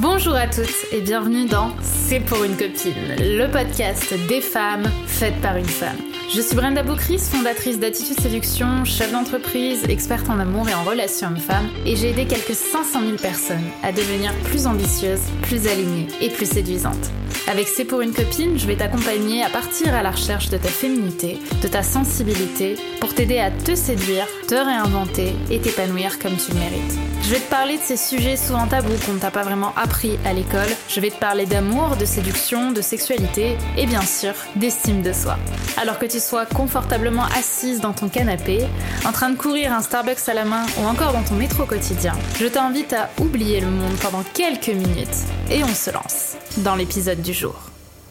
Bonjour à toutes et bienvenue dans C'est pour une copine, le podcast des femmes faites par une femme. Je suis Brenda Boucris, fondatrice d'Attitude Séduction, chef d'entreprise, experte en amour et en relations hommes-femmes, et j'ai aidé quelques 500 000 personnes à devenir plus ambitieuses, plus alignées et plus séduisantes. Avec C'est pour une copine, je vais t'accompagner à partir à la recherche de ta féminité, de ta sensibilité, pour t'aider à te séduire, te réinventer et t'épanouir comme tu le mérites. Je vais te parler de ces sujets souvent tabous qu'on ne t'a pas vraiment appris à l'école. Je vais te parler d'amour, de séduction, de sexualité et bien sûr d'estime de soi. Alors que sois confortablement assise dans ton canapé, en train de courir un Starbucks à la main ou encore dans ton métro quotidien, je t'invite à oublier le monde pendant quelques minutes et on se lance dans l'épisode du jour.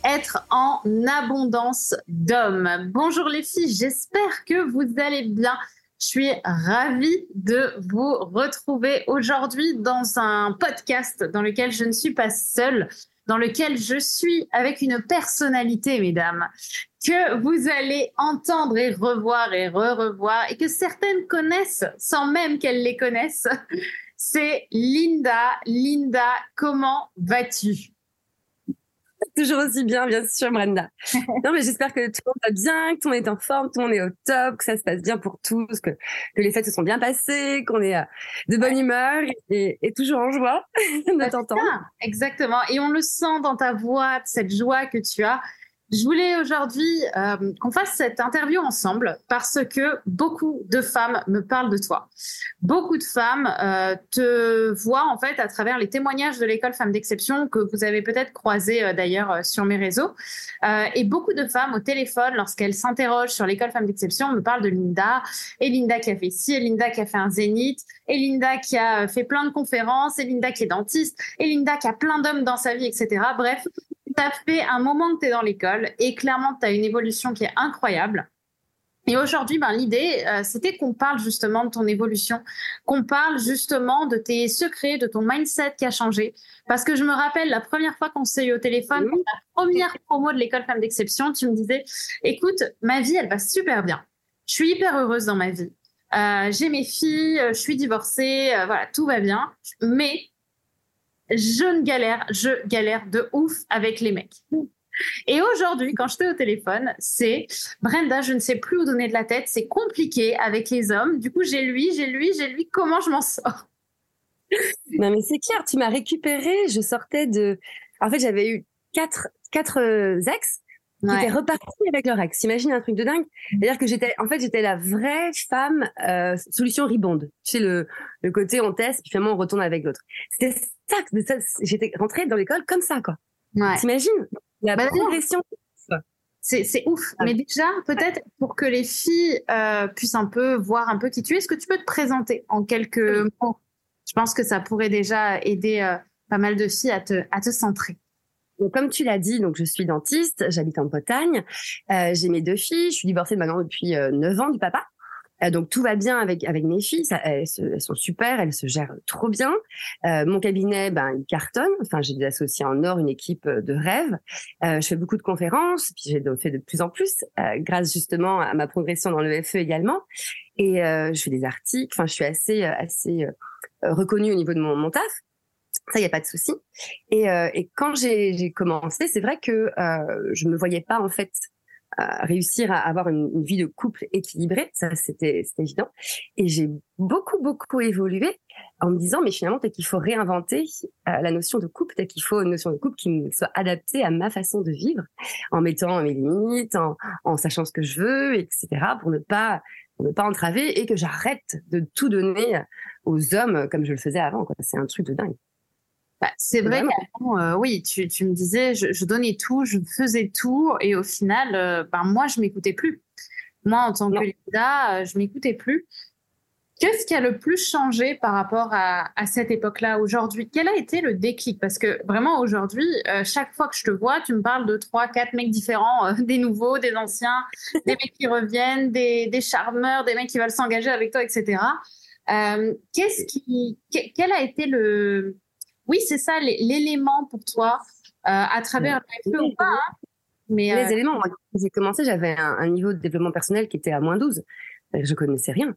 Être en abondance d'hommes. Bonjour les filles, j'espère que vous allez bien. Je suis ravie de vous retrouver aujourd'hui dans un podcast dans lequel je ne suis pas seule, dans lequel je suis avec une personnalité, mesdames, que vous allez entendre et revoir et re-revoir et que certaines connaissent sans même qu'elles les connaissent. C'est Linda. Linda, comment vas-tu? Toujours aussi bien, bien sûr, Brenda. non, mais j'espère que tout le monde va bien, que tout le monde est en forme, tout le monde est au top, que ça se passe bien pour tous, que, que les fêtes se sont bien passées, qu'on est euh, de bonne humeur et, et toujours en joie de bah, t'entendre. Exactement. Et on le sent dans ta voix, cette joie que tu as. Je voulais aujourd'hui euh, qu'on fasse cette interview ensemble parce que beaucoup de femmes me parlent de toi. Beaucoup de femmes euh, te voient en fait à travers les témoignages de l'école Femmes d'Exception que vous avez peut-être croisé euh, d'ailleurs sur mes réseaux. et beaucoup de femmes au téléphone, lorsqu'elles s'interrogent sur l'école Femmes d'Exception, me parlent de Linda. Et Linda qui a fait ci, et Linda qui a fait un zénith, et Linda qui a fait plein de conférences, et Linda qui est dentiste, et Linda qui a plein d'hommes dans sa vie, etc. Bref, as fait un moment que tu es dans l'école et clairement, tu as une évolution qui est incroyable. Et aujourd'hui, ben, l'idée, euh, c'était qu'on parle justement de ton évolution, qu'on parle justement de tes secrets, de ton mindset qui a changé. Parce que je me rappelle la première fois qu'on s'est eu au téléphone, la première promo de l'école Femme d'Exception, tu me disais, écoute, ma vie, elle va super bien. Je suis hyper heureuse dans ma vie. Euh, j'ai mes filles, je suis divorcée, euh, voilà, tout va bien. Mais je ne galère, je galère de ouf avec les mecs. Et aujourd'hui, quand j'étais au téléphone, c'est Brenda, je ne sais plus où donner de la tête, c'est compliqué avec les hommes. Du coup, j'ai lui, j'ai lui, j'ai lui, comment je m'en sors? Non, mais c'est clair, tu m'as récupéré. Je sortais de. En fait, j'avais eu quatre, quatre euh, ex qui repartis avec leur ex. Imagine un truc de dingue. C'est-à-dire que j'étais, en fait, j'étais la vraie femme euh, solution ribonde. Tu sais, le, le côté on teste, puis finalement on retourne avec l'autre. C'était ça, ça j'étais rentrée dans l'école comme ça, quoi. Ouais. T'imagines? La bah, progression c'est ouf. Ah. Mais déjà, peut-être pour que les filles euh, puissent un peu voir un peu qui tu es, est-ce que tu peux te présenter en quelques mots? Je pense que ça pourrait déjà aider euh, pas mal de filles à te, à te centrer. Donc, comme tu l'as dit, donc je suis dentiste, j'habite en Bretagne, euh, j'ai mes deux filles, je suis divorcée maintenant depuis euh, 9 ans du papa. Euh, donc tout va bien avec avec mes filles, elles, sont super, elles se gèrent trop bien. Euh, mon cabinet, ben il cartonne. Enfin, j'ai des associés en or, une équipe de rêve. Euh, je fais beaucoup de conférences, puis j'ai fait de plus en plus, euh, grâce justement à ma progression dans le FE également. Et je fais des articles. Enfin, je suis assez assez reconnue au niveau de mon, mon taf. Ça, il n'y a pas de souci. Et, euh, et quand j'ai commencé, c'est vrai que euh, je me voyais pas en fait réussir à avoir une, une, vie de couple équilibrée. Ça, c'était évident. Et j'ai beaucoup, beaucoup évolué en me disant, mais finalement, peut-être qu'il faut réinventer euh, la notion de couple, peut-être qu'il faut une notion de couple qui soit adaptée à ma façon de vivre, en mettant mes limites, en, en sachant ce que je veux, etc., pour ne pas pour ne pas entraver et que j'arrête de tout donner aux hommes comme je le faisais avant. C'est un truc de dingue. Bah, c'est vrai euh, oui, tu, tu, me disais, je, je, donnais tout, je faisais tout, et au final, euh, ben, moi, je m'écoutais plus. Moi, en tant que Linda, euh, je m'écoutais plus. Qu'est-ce qui a le plus changé par rapport à, à cette époque-là aujourd'hui? Quel a été le déclic? Parce que vraiment aujourd'hui, euh, chaque fois que je te vois, tu me parles de trois, quatre mecs différents, euh, des nouveaux, des anciens, des mecs qui reviennent, des, des charmeurs, des mecs qui veulent s'engager avec toi, etc. Euh, qu'est-ce qui, quel a été le, oui, c'est ça l'élément pour toi euh, à travers le FE ou pas. Hein. mais, les euh, éléments, quand j'ai commencé, j'avais un, un, niveau de développement personnel qui était à moins 12. Je connaissais rien.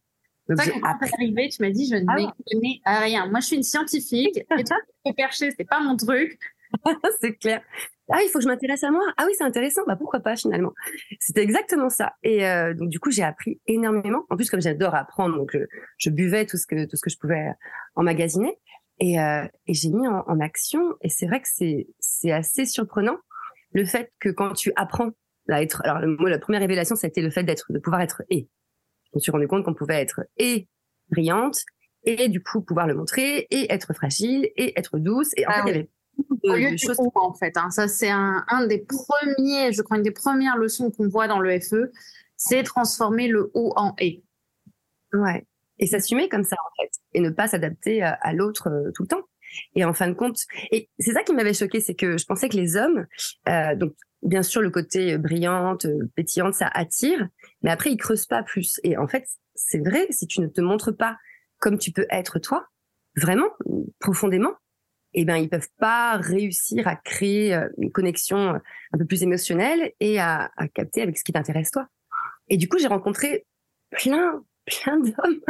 Donc, ça, quand t'es arrivé, tu m'as dit, je ah n'ai à rien. Moi, je suis une scientifique. et toi, tu perché, c'est pas mon truc. c'est clair. Ah, il faut que je m'intéresse à moi. Ah oui, c'est intéressant. Bah pourquoi pas finalement. C'était exactement ça. Et euh, donc du coup, j'ai appris énormément. En plus, comme j'adore apprendre, donc je, buvais tout ce que tout ce que je pouvais emmagasiner. Et, euh, et j'ai mis en, en, action. Et c'est vrai que c'est c'est assez surprenant le fait que quand tu apprends à être. Alors moi, la première révélation, été le fait d'être de pouvoir être et. Je me suis rendu compte qu'on pouvait être et brillante et du coup pouvoir le montrer et être fragile et être douce. Et en ah fait, il y avait en fait. Hein. Ça, c'est un, des premiers, je crois, une des premières leçons qu'on voit dans le FE, c'est transformer le haut en et. Ouais. Et s'assumer comme ça, en fait. Et ne pas s'adapter à, l'autre euh, tout le temps. Et en fin de compte, et c'est ça qui m'avait choqué, c'est que je pensais que les hommes, euh, donc bien sûr le côté brillante, pétillante, ça attire, mais après ils creusent pas plus. Et en fait, c'est vrai, si tu ne te montres pas comme tu peux être toi, vraiment, profondément, eh ben ils peuvent pas réussir à créer euh, une connexion euh, un peu plus émotionnelle et à capter avec ce qui t'intéresse toi. Et du coup, j'ai rencontré plein, plein d'hommes,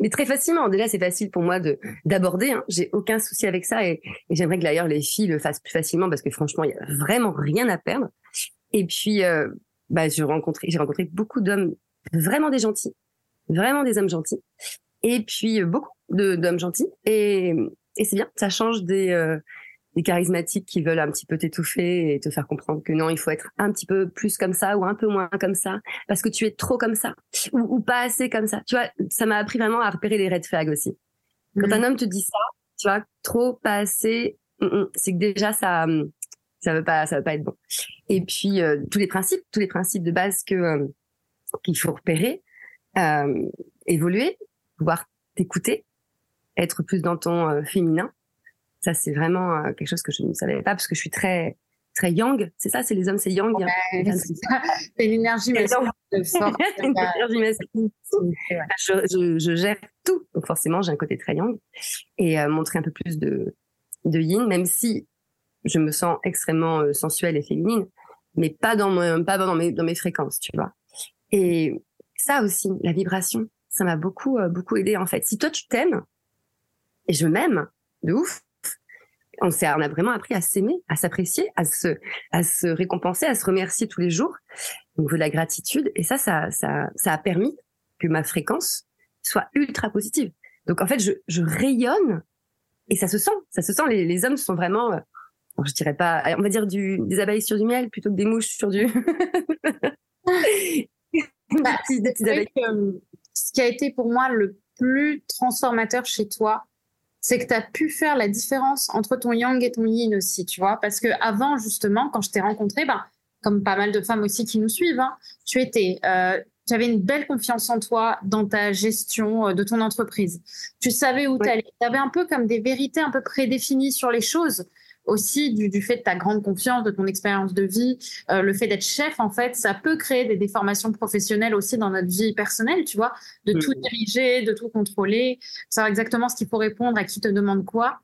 mais très facilement. Déjà, c'est facile pour moi de d'aborder. Hein. J'ai aucun souci avec ça et, j'aimerais que d'ailleurs les filles le fassent plus facilement parce que franchement, il y a vraiment rien à perdre. Et puis, euh, bah, j'ai rencontré, j'ai rencontré beaucoup d'hommes vraiment des gentils, vraiment des hommes gentils. Et puis beaucoup d'hommes gentils. Et, et c'est bien, ça change des, euh, des charismatiques qui veulent un petit peu t'étouffer et te faire comprendre que non, il faut être un petit peu plus comme ça ou un peu moins comme ça parce que tu es trop comme ça ou, pas assez comme ça. Tu vois, ça m'a appris vraiment à repérer les red flags aussi. Quand mm. un homme te dit ça, tu vois, trop, pas assez, mm, mm, c'est que déjà ça, ça veut pas, ça veut pas être bon. Et puis euh, tous les principes, tous les principes de base que euh, qu'il faut repérer, euh, évoluer, pouvoir t'écouter, être plus dans ton euh, féminin. Ça, c'est vraiment euh, quelque chose que je ne savais pas parce que je suis très très yang. C'est ça, c'est les hommes, c'est yang. c'est l'énergie masculine. je, je, gère tout, donc forcément, j'ai un côté très yang et euh, montrer un peu plus de de yin, même si je me sens extrêmement sensuelle et féminine, mais pas dans mon, pas dans mes dans mes fréquences, tu vois. Et ça aussi, la vibration, ça m'a beaucoup beaucoup aidé en fait. Si toi tu t'aimes, et je m'aime de ouf. On, s'est, on a vraiment appris à s'aimer, à s'apprécier, à se, à se récompenser, à se remercier tous les jours au niveau de la gratitude. Et ça, ça, ça, ça a permis que ma fréquence soit ultra positive. Donc en fait, je, je rayonne et ça se sent, ça se sent. Les, les hommes sont vraiment, euh, je dirais pas, on va dire du, des abeilles sur du miel plutôt que des mouches sur du. bah, ce qui a été pour moi le plus transformateur chez toi, c'est que tu as pu faire la différence entre ton yang et ton yin aussi, tu vois. Parce que avant, justement, quand je t'ai rencontré, ben, comme pas mal de femmes aussi qui nous suivent, hein, tu étais, euh, tu avais une belle confiance en toi dans ta gestion euh, de ton entreprise. Tu savais où tu allais. Tu avais un peu comme des vérités un peu prédéfinies sur les choses aussi du, du, fait de ta grande confiance, de ton expérience de vie, euh, le fait d'être chef, en fait, ça peut créer des déformations professionnelles aussi dans notre vie personnelle, tu vois, de tout mm. diriger, de tout contrôler, savoir exactement ce qu'il faut répondre, à qui te demande quoi.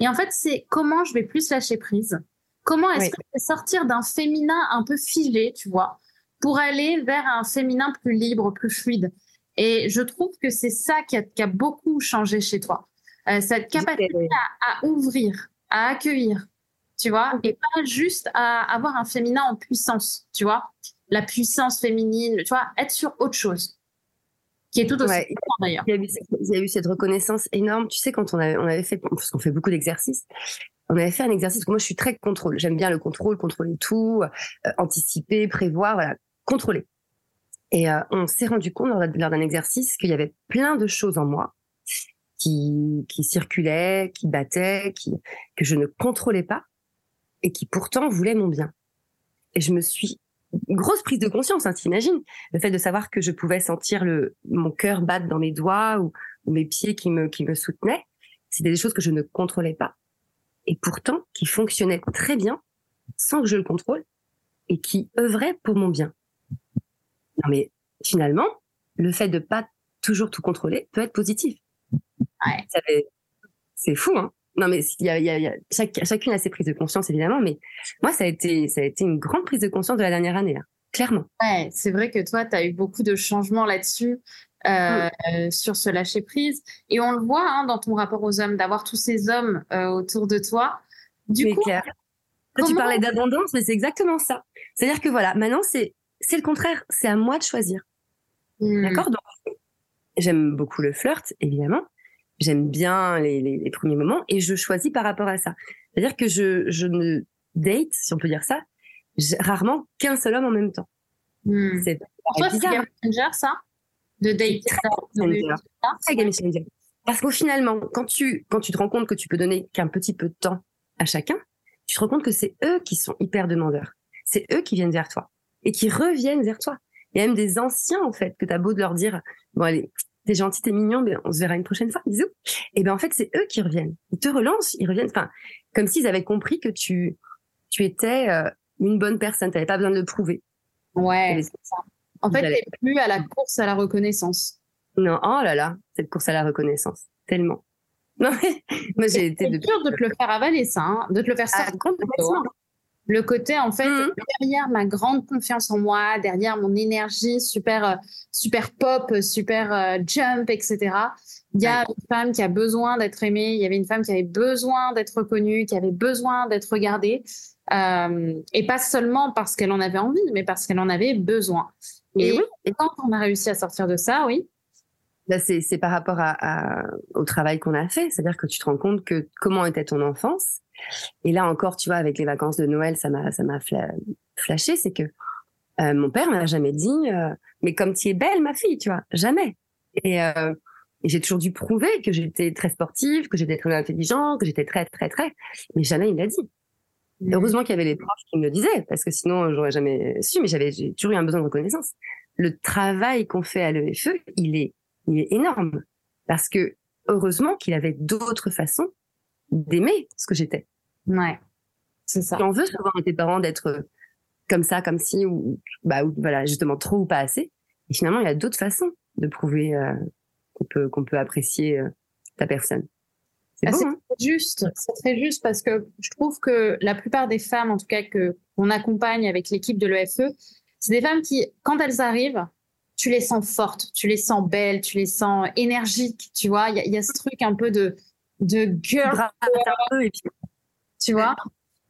Et en fait, c'est comment je vais plus lâcher prise? Comment est-ce que je vais sortir d'un féminin un peu figé, tu vois, pour aller vers un féminin plus libre, plus fluide? Et je trouve que c'est ça qui a, qui a, beaucoup changé chez toi. Euh, cette capacité à, à ouvrir, à accueillir, tu vois, et pas juste à avoir un féminin en puissance, tu vois, la puissance féminine, tu vois, être sur autre chose, qui est tout aussi important d'ailleurs. Il, y a eu cette reconnaissance énorme, tu sais, quand on avait, on avait fait, parce qu'on fait beaucoup d'exercices, on avait fait un exercice, moi je suis très contrôle, j'aime bien le contrôle, contrôler tout, euh, anticiper, prévoir, voilà, contrôler. Et euh, on s'est rendu compte lors d'un exercice qu'il y avait plein de choses en moi qui, qui circulaient, qui battaient, qui, que je ne contrôlais pas et qui pourtant voulaient mon bien. Et je me suis grosse prise de conscience, hein, t'imagines? Le fait de savoir que je pouvais sentir le mon cœur battre dans mes doigts ou, mes pieds qui me qui me soutenaient, c'était des choses que je ne contrôlais pas et pourtant qui fonctionnaient très bien sans que je le contrôle et qui œuvraient pour mon bien. Non mais finalement, le fait de pas toujours tout contrôler peut être positif. C'est fou, hein. Non, mais il y a, y a, y a chacune a ses prises de conscience, évidemment, mais moi, ça a été, ça a été une grande prise de conscience de la dernière année, hein, clairement. Ouais, c'est vrai que toi, tu as eu beaucoup de changements là-dessus. euh, sur ce lâcher prise. Et on le voit hein, dans ton rapport aux hommes, d'avoir tous ces hommes euh, autour de toi. Du coup, clair. tu parlais d'abondance, mais c'est exactement ça. C'est-à-dire que voilà, maintenant c'est c'est le contraire. C'est à moi de choisir. Hmm. D'accord? Donc j'aime beaucoup le flirt, évidemment. J'aime bien les, les, premiers moments et je choisis par rapport à ça. C'est-à-dire que je je ne date, si on peut dire ça, rarement qu'un seul homme en même temps. Hmm. C'est bizarre. C'est ça? De date. Parce qu'au finalement, quand tu, quand tu te rends compte que tu peux donner qu'un petit peu de temps à chacun, tu te rends compte que c'est eux qui sont hyper demandeurs. C'est eux qui viennent vers toi et qui reviennent vers toi. Il y a même des anciens, en fait, que tu as beau de leur dire, bon, allez, t'es gentil, t'es mignon, mais on se verra une prochaine fois, bisous. Et ben, en fait, c'est eux qui reviennent. Ils te relancent, ils reviennent, enfin, comme s'ils avaient compris que tu, tu étais euh, une bonne personne. T'avais pas besoin de le prouver. Ouais. En fait, t'es plus à la course à la reconnaissance. Non, oh là là, cette course à la reconnaissance, tellement. Non, mais moi j'ai été. C'est dur de te le faire avaler, ça, hein, de te le faire ah, sortir. Ah, le côté, en fait, mmh. derrière ma grande confiance en moi, derrière mon énergie super, euh, super pop, super euh, jump, etc. Il y a une femme qui a besoin d'être aimée. Il y avait une femme qui avait besoin d'être reconnue, qui avait besoin d'être regardée. Euh, et pas seulement parce qu'elle en avait envie, mais parce qu'elle en avait besoin. Et, quand on a réussi à sortir de ça, oui. Là, c'est par rapport à, au travail qu'on a fait. C'est-à-dire que tu te rends compte que comment était ton enfance. Et là encore, tu vois, avec les vacances de Noël, ça m'a ça m'a flashé. C'est que euh, mon père m'a jamais dit, euh, mais comme tu es belle, ma fille, tu vois, jamais. Et, euh, et j'ai toujours dû prouver que j'étais très sportive, que j'étais très intelligente, que j'étais très, très, très. Mais jamais il l'a dit. Mmh. Heureusement qu'il y avait les profs qui me le disaient, parce que sinon, j'aurais jamais su, mais j'avais toujours eu un besoin de reconnaissance. Le travail qu'on fait à l'EFE, il est, il est énorme. Parce que, heureusement qu'il avait d'autres façons d'aimer ce que j'étais. Ouais. C'est ça. Si on veut savoir à tes parents d'être comme ça, comme si, ou, bah, voilà, justement trop ou pas assez. Et finalement, il y a d'autres façons de prouver euh, qu'on peut, qu'on peut apprécier euh, ta personne. C'est ah, hein. juste, c'est très juste parce que je trouve que la plupart des femmes, en tout cas que qu'on accompagne avec l'équipe de l'EFE, c'est des femmes qui, quand elles arrivent, tu les sens fortes, tu les sens belles, tu les sens énergiques, tu vois. Il y, y, a ce truc un peu de de girl, tu vois.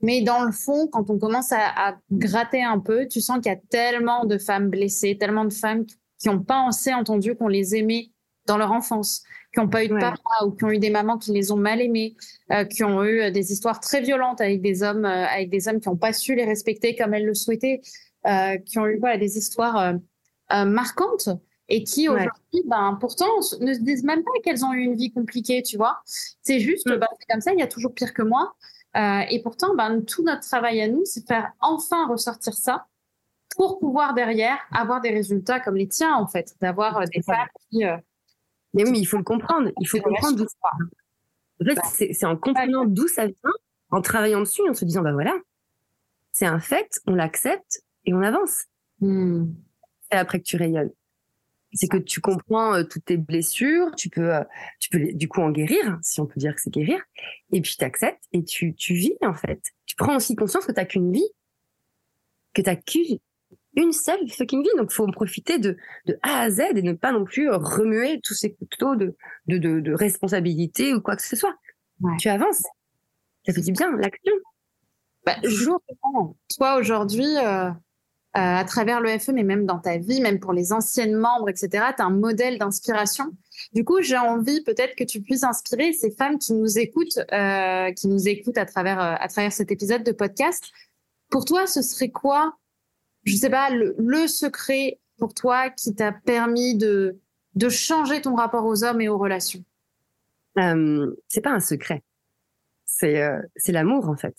Mais dans le fond, quand on commence à, à gratter un peu, tu sens qu'il y a tellement de femmes blessées, tellement de femmes qui n'ont pas assez entendu qu'on les aimait dans leur enfance, qui n'ont pas eu de papa ou qui ont eu des mamans qui les ont mal aimés, euh, qui ont eu euh, des histoires très violentes avec des hommes, euh, avec des hommes qui n'ont pas su les respecter comme elles le souhaitaient, euh, qui ont eu voilà des histoires euh, marquantes et qui aujourd'hui, ben pourtant ne se disent même pas qu'elles ont eu une vie compliquée, tu vois. C'est juste, mm. ben, c'est comme ça, il y a toujours pire que moi. et pourtant, ben tout notre travail à nous, c'est faire enfin ressortir ça pour pouvoir derrière avoir des résultats comme les tiens en fait, d'avoir des femmes qui mais oui, mais il faut le comprendre. Il faut comprendre d'où ça En fait, c'est en comprenant d'où ça vient, en travaillant dessus, en se disant, bah voilà, c'est un fait, on l'accepte et on avance. Hmm. Après que tu rayonnes. C'est que tu comprends euh, toutes tes blessures, tu peux, euh, tu peux du coup en guérir, si on peut dire que c'est guérir, et puis tu acceptes et tu, tu vis en fait. Tu prends aussi conscience que tu n'as qu'une vie, que tu n'as qu'une une seule fucking vie. Donc, faut en profiter de, de A à Z et ne pas non plus remuer tous ces couteaux de, de, de, de responsabilité ou quoi que ce soit. Tu avances. Ça fait du bien, l'action. Bah, jour, toi, aujourd'hui, euh, à travers l'EFE, mais même dans ta vie, même pour les anciennes membres, etc., tu as un modèle d'inspiration. Du coup, j'ai envie peut-être que tu puisses inspirer ces femmes qui nous écoutent, euh, qui nous écoutent à travers, euh, à travers cet épisode de podcast. Pour toi, ce serait quoi je sais pas, le, le secret pour toi qui t'a permis de, de changer ton rapport aux hommes et aux relations? Euh, C'est pas un secret. C'est euh, c'est l'amour en fait.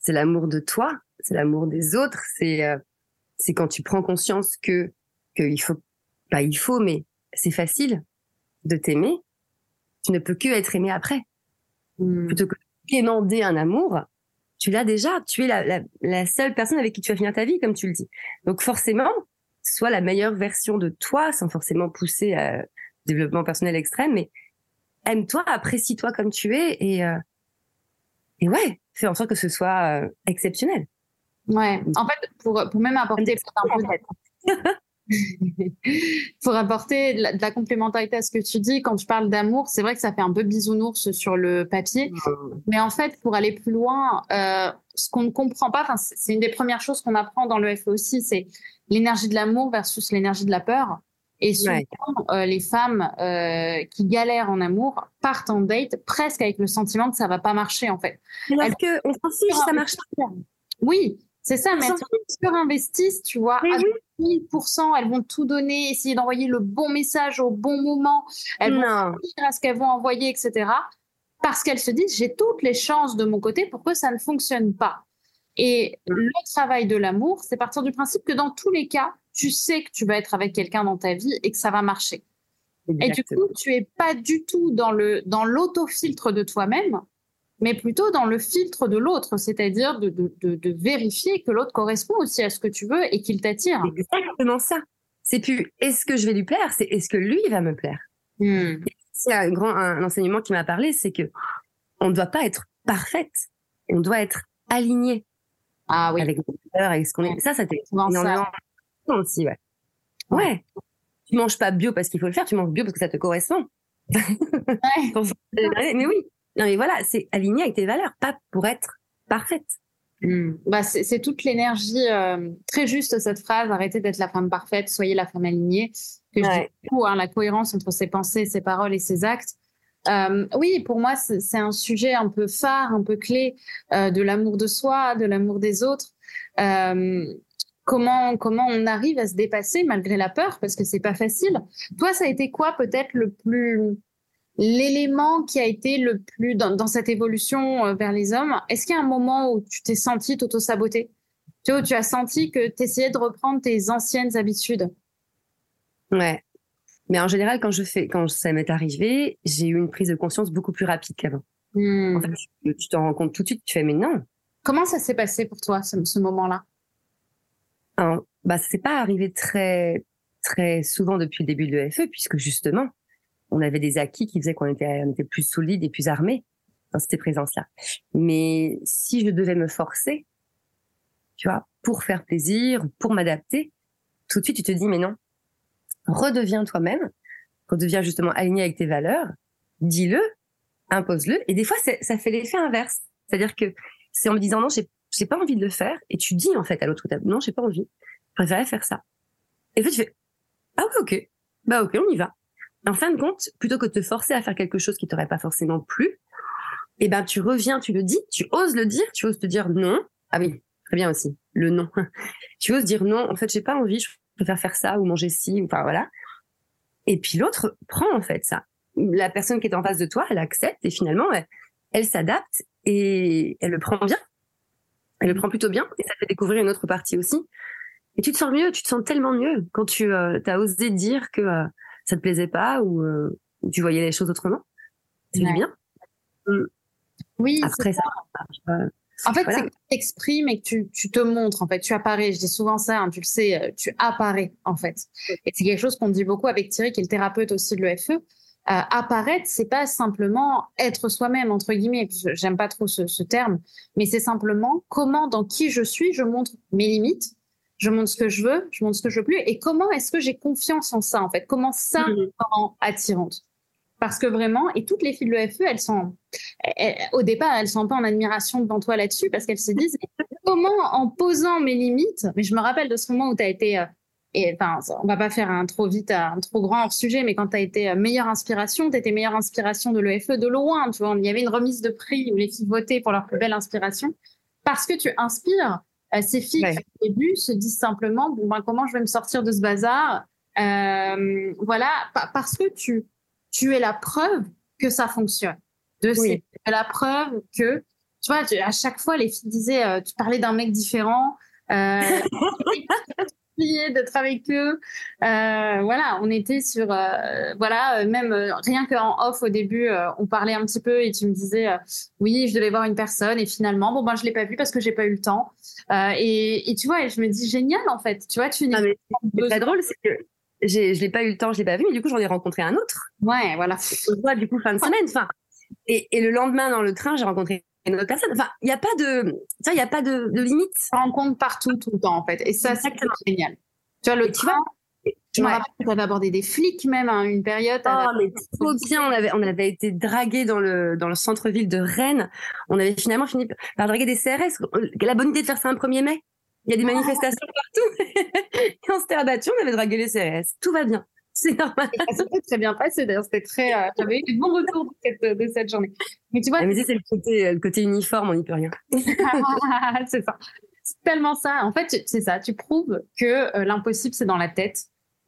C'est l'amour de toi, c'est l'amour des autres. C'est euh, c'est quand tu prends conscience que qu'il faut pas il faut mais c'est facile de t'aimer. Tu ne peux que être aimé après. Hmm. Plutôt que quémander un amour, tu l'as déjà. Tu es la, la, seule personne avec qui tu vas finir ta vie, comme tu le dis. Donc forcément, sois la meilleure version de toi, sans forcément pousser à développement personnel extrême, mais aime-toi, apprécie-toi comme tu es et euh, et ouais, fais en sorte que ce soit euh, exceptionnel. Ouais. En fait, pour pour même apporter un peu Pour apporter de la, complémentarité à ce que tu dis, quand tu parles d'amour, c'est vrai que ça fait un peu bisounours sur le papier. Mais en fait, pour aller plus loin, euh, ce qu'on ne comprend pas, c'est une des premières choses qu'on apprend dans le FE aussi, c'est l'énergie de l'amour versus l'énergie de la peur. Et souvent, euh, les femmes euh, qui galèrent en amour partent en date presque avec le sentiment que ça va pas marcher en fait. Parce que on s'en fiche, ça marche pas. Oui, c'est ça, mais elles surinvestissent, tu vois, à 1000%, elles vont tout donner, essayer d'envoyer le bon message au bon moment, elles vont réfléchir à ce qu'elles vont envoyer, etc. Parce qu'elles se disent, j'ai toutes les chances de mon côté pour que ça ne fonctionne pas. Et mm. le travail de l'amour, c'est partir du principe que dans tous les cas, tu sais que tu vas être avec quelqu'un dans ta vie et que ça va marcher. Et du coup, tu es pas du tout dans le dans l'autofiltre de toi-même, mais plutôt dans le filtre de l'autre, c'est-à-dire de, de, de, vérifier que l'autre correspond aussi à ce que tu veux et qu'il t'attire. Exactement ça. C'est plus est-ce que je vais lui plaire, c'est est-ce que lui va me plaire? Hmm. C'est un grand un enseignement qui m'a parlé, c'est que on ne doit pas être parfaite, on doit être aligné. Ah oui. Avec nos avec ce qu'on est. Ça, ça t'est aussi, ouais. Ouais. Tu manges pas bio parce qu'il faut le faire, tu manges bio parce que ça te correspond. mais oui. Non, mais voilà, c'est aligné avec tes valeurs, pas pour être parfaite. Hmm. Bah, c'est toute l'énergie, euh, très juste cette phrase, arrêtez d'être la femme parfaite, soyez la femme alignée. Que je dis hein, la cohérence entre ses pensées, ses paroles et ses actes. Euh, oui, pour moi, c'est un sujet un peu phare, un peu clé euh, de l'amour de soi, de l'amour des autres. Comment comment on arrive à se dépasser malgré la peur, parce que c'est pas facile. Toi, ça a été quoi peut-être le plus l'élément qui a été le plus dans, dans cette évolution euh, vers les hommes Est-ce qu'il y a un moment où tu t'es senti t'auto-saboter? Tu vois, où tu as senti que tu essayais de reprendre tes anciennes habitudes? Ouais, mais en général, quand je fais, quand ça m'est arrivé, j'ai eu une prise de conscience beaucoup plus rapide qu'avant. Hmm. En fait, tu t'en rends compte tout de suite, tu fais, mais non. Comment ça s'est passé pour toi, ce, ce moment-là? bah, ça s'est pas arrivé très, très souvent depuis le début de l'EFE, puisque justement, on avait des acquis qui faisaient qu'on était, on était plus solide et plus armé dans ces présences-là. Mais si je devais me forcer, tu vois, pour faire plaisir, pour m'adapter, tout de suite, tu te dis, mais non, redeviens toi-même, redeviens justement aligné avec tes valeurs, dis-le, impose-le, et des fois ça fait l'effet inverse, c'est-à-dire que c'est en me disant non, j'ai pas envie de le faire, et tu dis en fait à l'autre table non, j'ai pas envie, je préférerais faire ça. Et fait tu fais ah ouais ok, bah ok on y va. En fin de compte, plutôt que de te forcer à faire quelque chose qui t'aurait pas forcément plu, eh ben tu reviens, tu le dis, tu oses le dire, tu oses te dire non. Ah oui, très bien aussi, le non. tu oses dire non, en fait j'ai pas envie, préfère faire ça ou manger ci, ou enfin voilà. Et puis l'autre prend en fait ça. La personne qui est en face de toi, elle accepte et finalement, elle, s'adapte et elle le prend bien. Elle le prend plutôt bien et ça fait découvrir une autre partie aussi. Et tu te sens mieux, tu te sens tellement mieux quand tu euh, as osé dire que euh, ça te plaisait pas ou euh, tu voyais les choses autrement? C'est bien? Mm. Oui. Après ça, ça en fait, c'est que tu exprimes et que tu, tu, te montres, en fait, tu apparais. Je dis souvent ça, hein, tu le sais, euh, tu apparais, en fait. Et c'est quelque chose qu'on dit beaucoup avec Thierry, qui est le thérapeute aussi de l'EFE. Euh, apparaître, c'est pas simplement être soi-même, entre guillemets. J'aime pas trop ce, ce terme, mais c'est simplement comment, dans qui je suis, je montre mes limites, je montre ce que je veux, je montre ce que je veux plus, et comment est-ce que j'ai confiance en ça, en fait? Comment ça me rend attirante? Parce que vraiment, et toutes les filles de l'EFE, elles sont, au départ, elles sont un peu en admiration devant toi là-dessus parce qu'elles se disent comment, en posant mes limites, mais je me rappelle de ce moment où tu as été, euh, et enfin, on va pas faire un trop vite, un trop grand hors sujet, mais quand tu as été euh, meilleure inspiration, tu étais meilleure inspiration de l'EFE de loin, tu vois, il y avait une remise de prix où les filles votaient pour leur plus belle inspiration parce que tu inspires. Euh, ces filles qui, au début, se disent simplement, bon, ben, comment je vais me sortir de ce bazar? Euh, voilà, parce que tu, tu es la preuve que ça fonctionne. De oui. c'est la preuve que, tu vois, à chaque fois, les filles disaient, euh, tu parlais d'un mec différent, euh, d'être avec eux. Euh, voilà, on était sur, euh, voilà, même euh, rien qu'en off au début, on parlait un petit peu et tu me disais, oui, je devais voir une personne et finalement, bon ben, je l'ai pas vu parce que j'ai pas eu le temps. Et, et, tu vois, je me dis génial en fait. Tu vois, tu n'es pas drôle, c'est que je l'ai pas eu le temps, je l'ai pas vu, mais du coup, j'en ai rencontré un autre. Ouais, voilà. On voit du coup fin de semaine. Enfin, et, et le lendemain dans le train, j'ai rencontré une autre personne. Enfin, il n'y a pas de, il y a pas de, de limite. On rencontre partout, tout le temps, en fait. Et ça, c'est génial. Tu vois, le train. Je me rappelle que tu avais abordé des flics même à une période. Oh, mais trop bien. On avait, on avait été dragués dans le, dans le centre-ville de Rennes. On avait finalement fini par draguer des CRS. La bonne idée de faire ça un 1er mai. Il y a des ah. manifestations partout. et on s'était abattu, on avait dragué les CRS. Tout va bien. C'est normal. Ça s'est très bien passé d'ailleurs. C'était très, euh, j'avais eu des bons retours de cette, de cette journée. Mais tu vois. Mais c'est le côté, le côté uniforme, on n'y peut rien. c'est ça. C'est tellement ça. En fait, c'est ça. Tu prouves que euh, l'impossible, c'est dans la tête.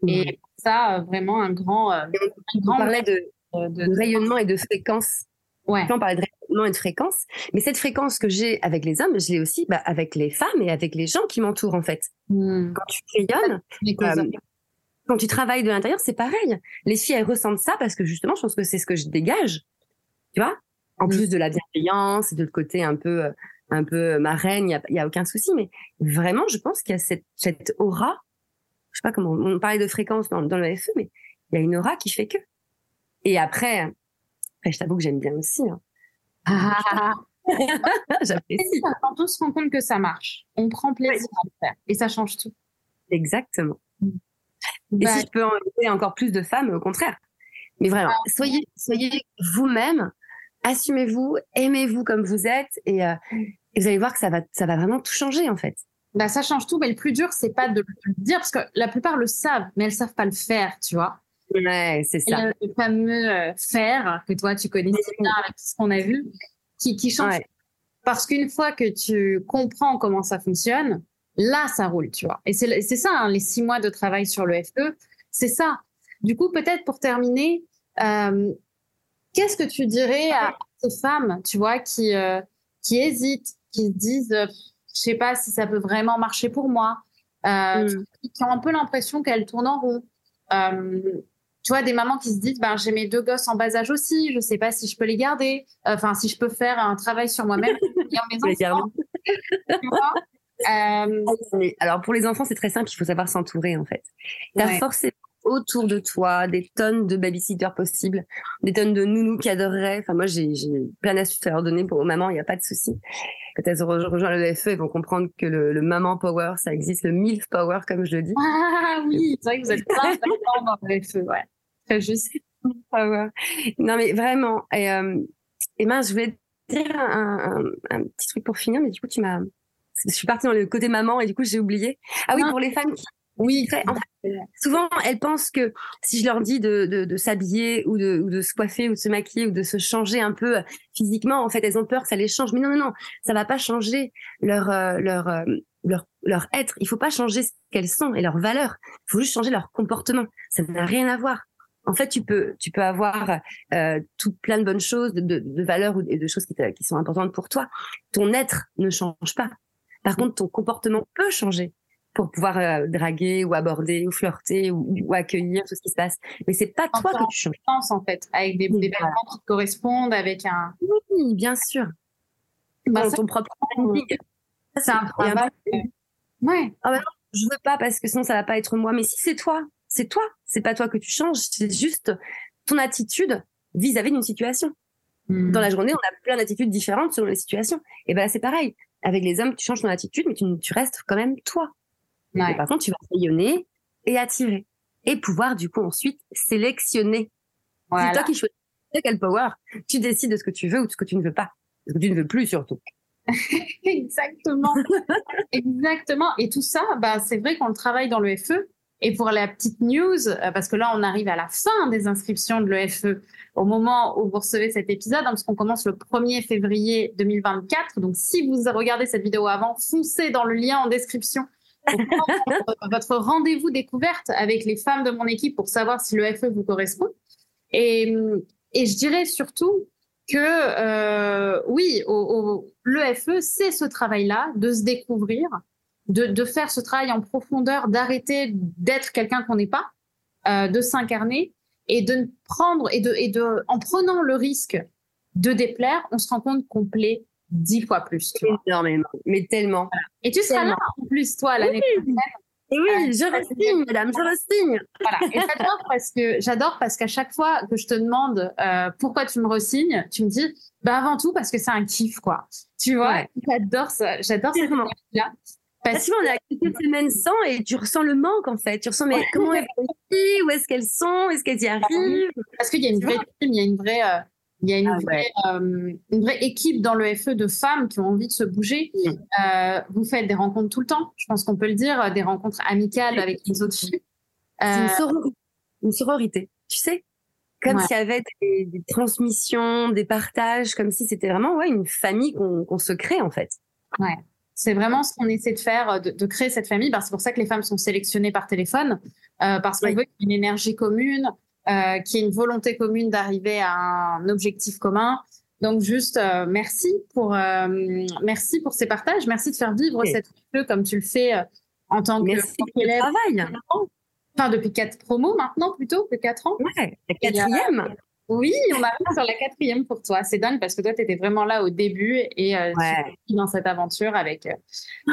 Et ça, euh, vraiment, un grand. Euh, un grand on parlait de, de, rayonnement et de fréquence. Ouais. On parlait de rayonnement et de fréquence. Mais cette fréquence que j'ai avec les hommes, je l'ai aussi bah, avec les femmes et avec les gens qui m'entourent, en fait. Hmm. Quand tu rayonnes, euh, quand tu travailles de l'intérieur, c'est pareil. Les filles, elles ressentent ça parce que justement, je pense que c'est ce que je dégage. Tu vois? En hmm. plus de la bienveillance et de le côté un peu, un peu marraine, il n'y a, aucun souci. Mais vraiment, je pense qu'il y a cette, cette aura je sais pas comment, on parlait de fréquence dans, dans le FE, mais il y a une aura qui fait que. Et après, après je t'avoue que j'aime bien aussi. Hein. Ah. J'apprécie. Quand on se rend compte que ça marche, on prend plaisir à le faire et ça change tout. Exactement. Et bah, si je peux inviter encore plus de femmes, au contraire. Mais vraiment, ah. soyez, soyez vous-même, assumez-vous, aimez-vous comme vous êtes et, euh, et, vous allez voir que ça va, ça va vraiment tout changer en fait bah, ça change tout. Mais le plus dur, c'est pas de le dire, parce que la plupart le savent, mais elles savent pas le faire, tu vois. Ouais, c'est ça. Le, fameux euh, faire que toi, tu connais bien avec ce qu'on a vu, qui, qui change. Parce qu'une fois que tu comprends comment ça fonctionne, là, ça roule, tu vois. Et c'est ça, hein, les six mois de travail sur le FE, c'est ça. Du coup, peut-être pour terminer, euh, qu'est-ce que tu dirais à ces femmes, tu vois, qui, euh, qui hésitent, qui se disent je sais pas si ça peut vraiment marcher pour moi, euh, mm. qui ont un peu l'impression qu'elles tournent en rond. Euh, tu vois, des mamans qui se disent, ben, j'ai mes deux gosses en bas âge aussi, je sais pas si je peux les garder, enfin, si je peux faire un travail sur moi-même euh... Alors, pour les enfants, c'est très simple, il faut savoir s'entourer, en fait. Tu as forcément autour de toi des tonnes de babysitters possibles, des tonnes de nounous qui adoreraient. Enfin, moi, j'ai plein d'astuces à leur donner pour aux mamans, il n'y a pas de souci quand elles rejoint le FE, elles vont comprendre que le, le, maman power, ça existe, le MILF power, comme je le dis. Ah oui, c'est vrai que vous êtes plein dans le FE, ouais. Très juste. Power. Non, mais vraiment. Et, euh, et mince, je voulais dire un, un, un, petit truc pour finir, mais du coup, tu m'as, je suis partie dans le côté maman et du coup, j'ai oublié. Ah oui, pour les femmes qui, oui, souvent elles pensent que si je leur dis de, de, de s'habiller ou de, ou de se coiffer ou de se maquiller ou de se changer un peu euh, physiquement, en fait, elles ont peur que ça les change. Mais non, non, non, ça va pas changer leur euh, leur euh, leur leur être. Il faut pas changer ce qu'elles sont et leurs valeurs. Il faut juste changer leur comportement. Ça n'a rien à voir. En fait, tu peux tu peux avoir euh, tout plein de bonnes choses, de, valeurs et de choses qui, qui sont importantes pour toi. Ton être ne change pas. Par contre, ton comportement peut changer pour pouvoir euh, draguer ou aborder ou flirter ou, accueillir tout ce qui se passe. Mais c'est pas toi que tu changes. Pense, en fait, avec des, des qui te correspondent, avec un. Oui, bien sûr. Bah, ton propre C'est un travail. Ouais. Ah bah non, je veux pas parce que sinon ça va pas être moi. Mais si c'est toi, c'est toi. C'est pas toi que tu changes. C'est juste ton attitude vis-à-vis d'une situation. Hmm. Dans la journée, on a plein d'attitudes différentes selon les situations. Et ben c'est pareil. Avec les hommes, tu changes ton attitude, mais tu, tu restes quand même toi par contre, tu vas rayonner et attirer. Et pouvoir, du coup, ensuite sélectionner. C'est toi qui choisis quel power. Tu décides de ce que tu veux ou de ce que tu ne veux pas. Ce que tu ne veux plus, surtout. Exactement. Exactement. Et tout ça, bah, c'est vrai qu'on le travaille dans le FE. Et pour la petite news, euh, parce que là, on arrive à la fin des inscriptions de l'EFE au moment où vous recevez cet épisode, hein, parce qu'on commence le 1er février 2024. Donc, si vous regardez cette vidéo avant, foncez dans le lien en description votre rendez-vous découverte avec les femmes de mon équipe pour savoir si le FE vous correspond. Et, je dirais surtout que euh, oui, au, le FE, c'est ce travail-là de se découvrir, de, de, faire ce travail en profondeur, d'arrêter d'être quelqu'un qu'on n'est pas, euh, de s'incarner et de prendre et de, et de en prenant le risque de déplaire, on se rend compte qu'on plaît dix fois plus. Tu Énormément, mais tellement. Et tu seras là en plus, toi, l'année prochaine. Et oui, je resigne, madame, je resigne. Voilà. Et j'adore parce que j'adore parce qu'à chaque fois que je te demande euh, pourquoi tu me resignes, tu me dis bah avant tout parce que c'est un kiff quoi. Tu vois, j'adore ça, j'adore cette là Parce que on a quelques semaines sans et tu ressens le manque en fait. Tu ressens mais comment elles sont ici Où est-ce qu'elles sont? Est-ce qu'elles y arrivent? Parce qu'il y a une vraie team, il y a une vraie, euh, il y a une, Ah vraie, euh, une vraie équipe dans le FE de femmes qui ont envie de se bouger. Euh, vous faites des rencontres tout le temps, je pense qu'on peut le dire, euh, des rencontres amicales avec les autres filles. C'est une, sororité, une sororité, tu sais? Comme Ouais. s'il y avait des, des transmissions, des partages, comme si c'était vraiment ouais, une famille qu'on qu'on se crée en fait. Ouais. C'est vraiment ce qu'on essaie de faire, euh, de, de créer cette famille. Ben, c'est pour ça que les femmes sont sélectionnées par téléphone, euh, parce qu'on Oui. veut qu'il y ait une énergie commune, euh, qu'il y ait une volonté commune d'arriver à un objectif commun. Donc juste euh, merci pour merci pour ces partages, merci de faire vivre Oui. cette jeu comme tu le fais en tant que Merci qu'élève. travail. Enfin depuis quatre promos maintenant plutôt que quatre ans. Ouais, la quatrième. Oui, on arrive sur la quatrième pour toi. C'est dingue parce que toi tu étais vraiment là au début et euh, Ouais. tu es dans cette aventure avec. euh,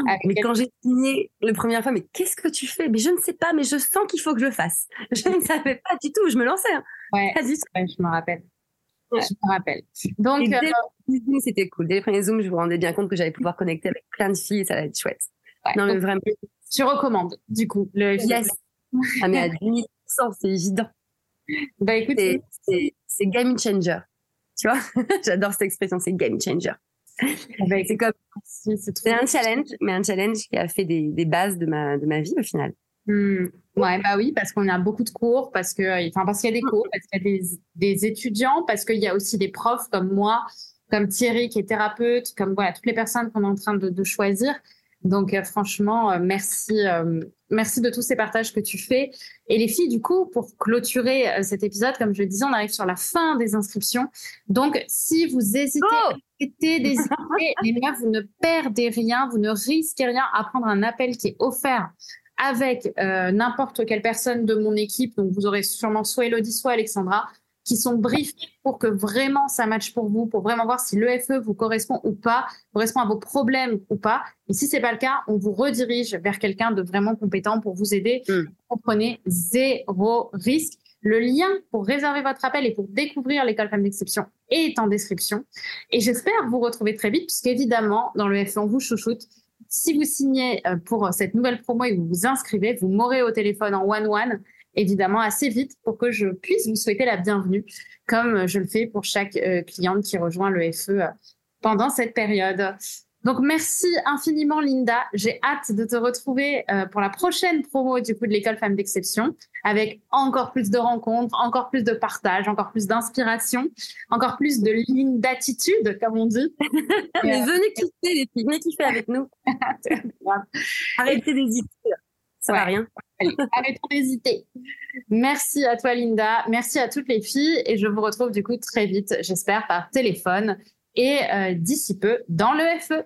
avec Mais quand j'ai signé la première fois, mais qu'est-ce que tu fais? Mais je ne sais pas, mais je sens qu'il faut que je le fasse. Je ne savais pas du tout, je me lançais. hein. Ouais, Pas du tout. ouais, je me rappelle. Ouais. Je me rappelle. Donc, euh, dès le premier Zoom, c'était cool. Dès les premiers Zooms, je me rendais bien compte que j'allais pouvoir connecter avec plein de filles et ça allait être chouette. Non, mais vraiment. tu recommandes, du coup, le Yes. Ah, mais à 10 c'est évident. Bah écoute, C'est- C'est game changer. Tu vois? J'adore cette expression, c'est game changer. C'est comme c'est un challenge, mais un challenge qui a fait des, des bases de ma, de ma vie au final. Hmm. Ouais, bah oui, parce qu'on a beaucoup de cours, parce que, enfin, parce qu'il y a des cours, parce qu'il y a des, des étudiants, parce qu'il y a aussi des profs comme moi, comme Thierry qui est thérapeute, comme voilà, toutes les personnes qu'on est en train de, de choisir. Donc, euh, franchement, euh, merci, euh, merci de tous ces partages que tu fais. Et les filles, du coup, pour clôturer euh, cet épisode, comme je le disais, on arrive sur la fin des inscriptions. Donc, si vous hésitez Oh d'hésiter. Les vous ne perdez rien, vous ne risquez rien à prendre un appel qui est offert avec euh, n'importe quelle personne de mon équipe. Donc, vous aurez sûrement soit Elodie, soit Alexandra, qui sont briefés pour que vraiment ça matche pour vous, pour vraiment voir si l'EFE vous correspond ou pas, correspond à vos problèmes ou pas. Et si c'est pas le cas, on vous redirige vers quelqu'un de vraiment compétent pour vous aider. Mm. Vous prenez zéro risque. Le lien pour réserver votre appel et pour découvrir l'école Femmes d'Exception est en description. Et j'espère vous retrouver très vite, puisqu'évidemment, dans le FE, on vous chouchoute. Si vous signez euh, pour cette nouvelle promo et vous vous inscrivez, vous m'aurez au téléphone en one-one, évidemment, assez vite pour que je puisse vous souhaiter la bienvenue, comme je le fais pour chaque euh, cliente qui rejoint le FE euh, pendant cette période. Donc, merci infiniment, Linda. J'ai hâte de te retrouver euh, pour la prochaine promo du coup de l'école Femmes d'Exception, avec encore plus de rencontres, encore plus de partage, encore plus d'inspiration, encore plus de ligne d'attitude, comme on dit. Mais venez kiffer les filles, venez kiffer avec nous. Arrêtez d'hésiter. Ça va rien? Allez, arrêtons d'hésiter. Merci à toi, Linda. Merci à toutes les filles. Et je vous retrouve du coup très vite, j'espère, par téléphone. Et euh, d'ici peu, dans le FE.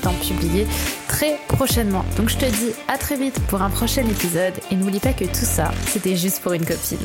t'en publier très prochainement. Donc je te dis à très vite pour un prochain épisode et n'oublie pas que tout ça, c'était juste pour une copine.